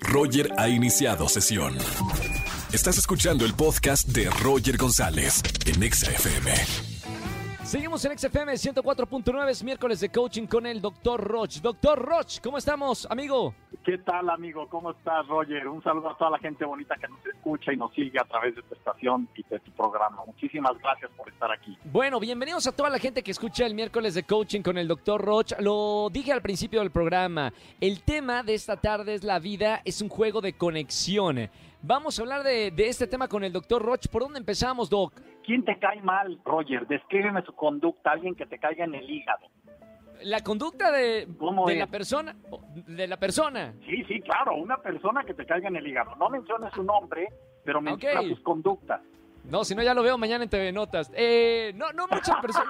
Roger ha iniciado sesión. Estás escuchando el podcast de Roger González en Exa FM. Seguimos en XFM 104.9, es miércoles de coaching con el Dr. Roch. Doctor Roch, ¿cómo estamos, amigo? ¿Qué tal, amigo? ¿Cómo estás, Roger? Un saludo a toda la gente bonita que nos escucha y nos sigue a través de tu estación y de tu programa. Muchísimas gracias por estar aquí. Bueno, bienvenidos a toda la gente que escucha el miércoles de coaching con el Dr. Roch. Lo dije al principio del programa, el tema de esta tarde es la vida, es un juego de conexión. Vamos a hablar de, de este tema con el Dr. Roch. ¿Por dónde empezamos, Doc? ¿Quién te cae mal, Roger? Descríbeme su conducta, alguien que te caiga en el hígado. La conducta de, ¿Cómo de la persona, de la persona. Sí, sí, claro, una persona que te caiga en el hígado. No menciones su nombre, pero menciona Ok. sus conductas. No, si no ya lo veo mañana en TV Notas. Eh, no, no muchas personas,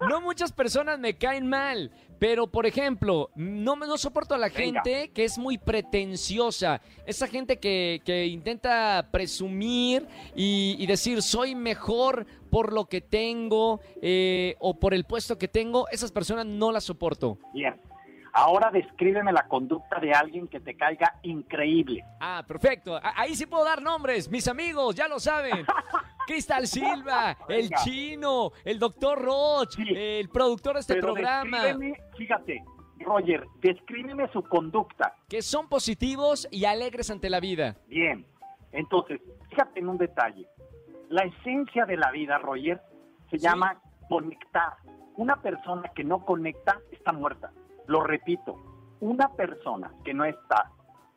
no, no muchas personas me caen mal, pero por ejemplo, no me no soporto a la Venga. gente que es muy pretenciosa, esa gente que, que intenta presumir y, y decir soy mejor por lo que tengo eh, o por el puesto que tengo, esas personas no las soporto. Bien. Ahora descríbeme la conducta de alguien que te caiga increíble. Ah, perfecto. Ahí sí puedo dar nombres, mis amigos, ya lo saben. Cristal Silva, el chino, el doctor Roch, Sí. el productor de este Pero programa, descríbeme, fíjate, Roger, descríbeme su conducta. que son positivos y alegres ante la vida. Bien, entonces, fíjate en un detalle. La esencia de la vida, Roger, se Sí. llama conectar. Una persona que no conecta está muerta. Lo repito, una persona que no está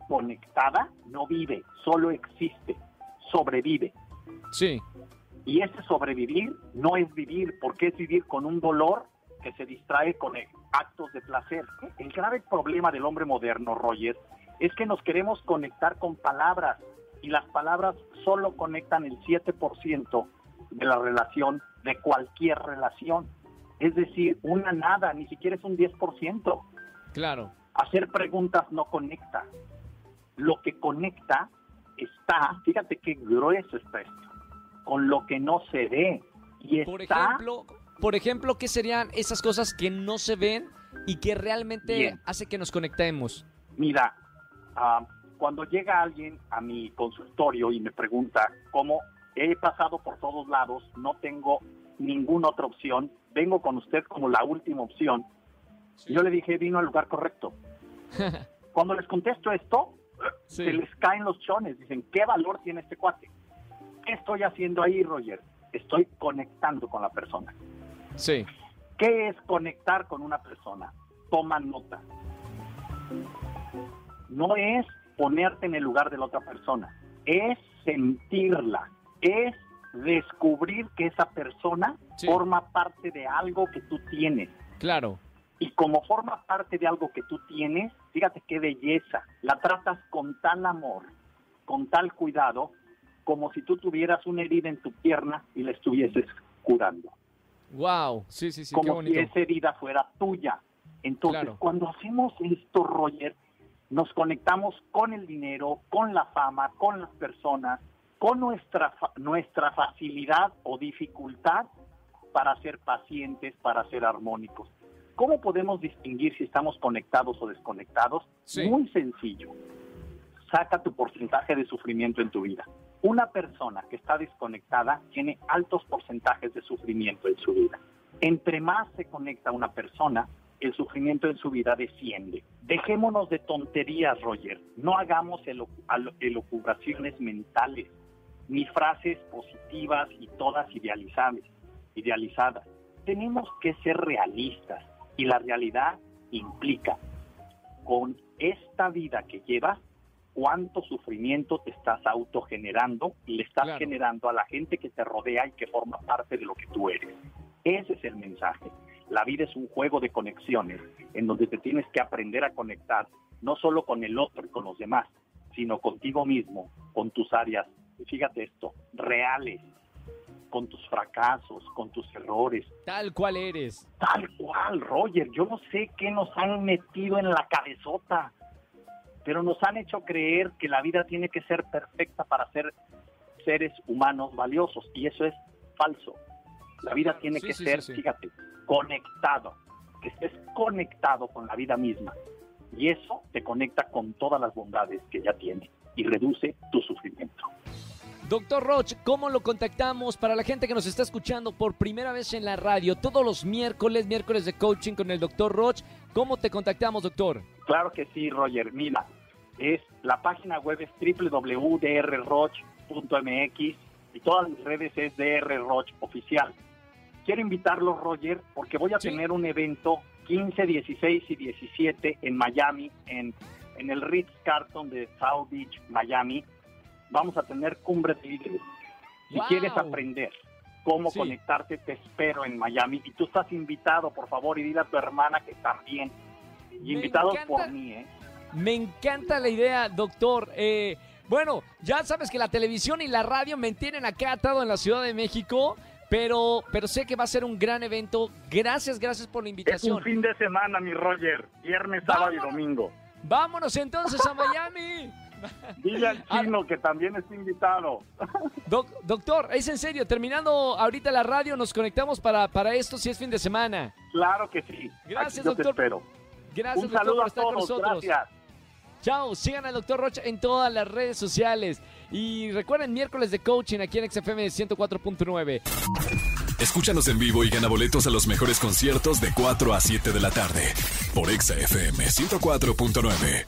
conectada no vive, solo existe, sobrevive. Sí, Y ese sobrevivir no es vivir, porque es vivir con un dolor que se distrae con eh, actos de placer. El grave problema del hombre moderno, Roger, es que nos queremos conectar con palabras y las palabras solo conectan el 7% de la relación, de cualquier relación. Es decir, una nada, ni siquiera es un 10%. claro. Hacer preguntas no conecta. Lo que conecta está, fíjate qué grueso está esto, con lo que no se ve. Y Por está, ejemplo, por ejemplo, ¿qué serían esas cosas que no se ven y que realmente Bien. hace que nos conectemos? mira, ah, cuando llega alguien a mi consultorio y me pregunta cómo he pasado por todos lados, no tengo ninguna otra opción, vengo con usted como la última opción, yo le dije, vino al lugar correcto. Cuando les contesto esto, Sí. se les caen los chones. Dicen, ¿qué valor tiene este cuate? ¿Qué estoy haciendo ahí, Roger? Estoy conectando con la persona. Sí, ¿Qué es conectar con una persona? Toma nota. No es ponerte en el lugar de la otra persona, es sentirla, es descubrir que esa persona Sí. forma parte de algo que tú tienes. claro. Y como forma parte de algo que tú tienes, fíjate qué belleza, la tratas con tal amor, con tal cuidado, como si tú tuvieras una herida en tu pierna y la estuvieses curando, Wow, sí, sí, sí, qué como bonito. si esa herida fuera tuya. Entonces, Claro. cuando hacemos esto, Roger, nos conectamos con el dinero, con la fama, con las personas, con nuestra, nuestra facilidad o dificultad para ser pacientes, para ser armónicos. ¿Cómo podemos distinguir si estamos conectados o desconectados? Sí. Muy sencillo. Saca tu porcentaje de sufrimiento en tu vida. Una persona que está desconectada tiene altos porcentajes de sufrimiento en su vida. Entre más se conecta una persona, el sufrimiento en su vida desciende. Dejémonos de tonterías, Roger. No hagamos elo- alo- elucubraciones mentales, ni frases positivas y todas idealizables, idealizadas. Tenemos que ser realistas y la realidad implica con esta vida que llevas cuánto sufrimiento te estás autogenerando y le estás Claro. generando a la gente que te rodea y que forma parte de lo que tú eres. Ese es el mensaje. La vida es un juego de conexiones en donde te tienes que aprender a conectar no solo con el otro y con los demás, sino contigo mismo, con tus áreas, fíjate esto, reales, con tus fracasos, con tus errores, Tal cual eres. Tal cual, Roger. Yo no sé qué nos han metido en la cabezota, pero nos han hecho creer que la vida tiene que ser perfecta para ser seres humanos valiosos y eso es falso. La vida tiene Sí, que sí, ser, sí, fíjate, conectado, que estés conectado con la vida misma. Y eso te conecta con todas las bondades que ya tiene y reduce tu sufrimiento. Doctor Roch, ¿cómo lo contactamos para la gente que nos está escuchando por primera vez en la radio todos los miércoles, miércoles de coaching con el doctor Roch? ¿Cómo te contactamos, doctor? Claro que sí, Roger. Mira, es la página web es www.drroch.mx y todas mis redes es drroch oficial. Quiero invitarlos, Roger, porque voy a Sí. tener un evento 15, 16 y 17 en Miami, en, en el Ritz Carlton de South Beach, Miami. Vamos a tener cumbre de líderes. Si ¡Wow! quieres aprender cómo Sí. conectarte, te espero en Miami. Y tú estás invitado, por favor, y dile a tu hermana que también. Y Me invitados encanta. por mí, ¿eh? Me encanta la idea, doctor. Eh, bueno, ya sabes que la televisión y la radio me tienen acá atado en la Ciudad de México, pero, pero sé que va a ser un gran evento. Gracias, gracias por la Es un invitación. fin de semana, mi Roger. Viernes, sábado y domingo. Vámonos entonces a Miami. Dile al Ah. chino que también está invitado. Doc- doctor, es en serio, terminando ahorita la radio, nos conectamos para, para esto si es fin de semana. Claro que sí. Gracias, Aquí yo te doctor. espero. Gracias, Un doctor, saludo por a estar con todos. nosotros. Gracias. Chao, sigan al doctor Rocha en todas las redes sociales. Y recuerden, miércoles de coaching aquí en XFM 104.9. Escúchanos en vivo y gana boletos a los mejores conciertos de 4 a 7 de la tarde por Exa FM 104.9.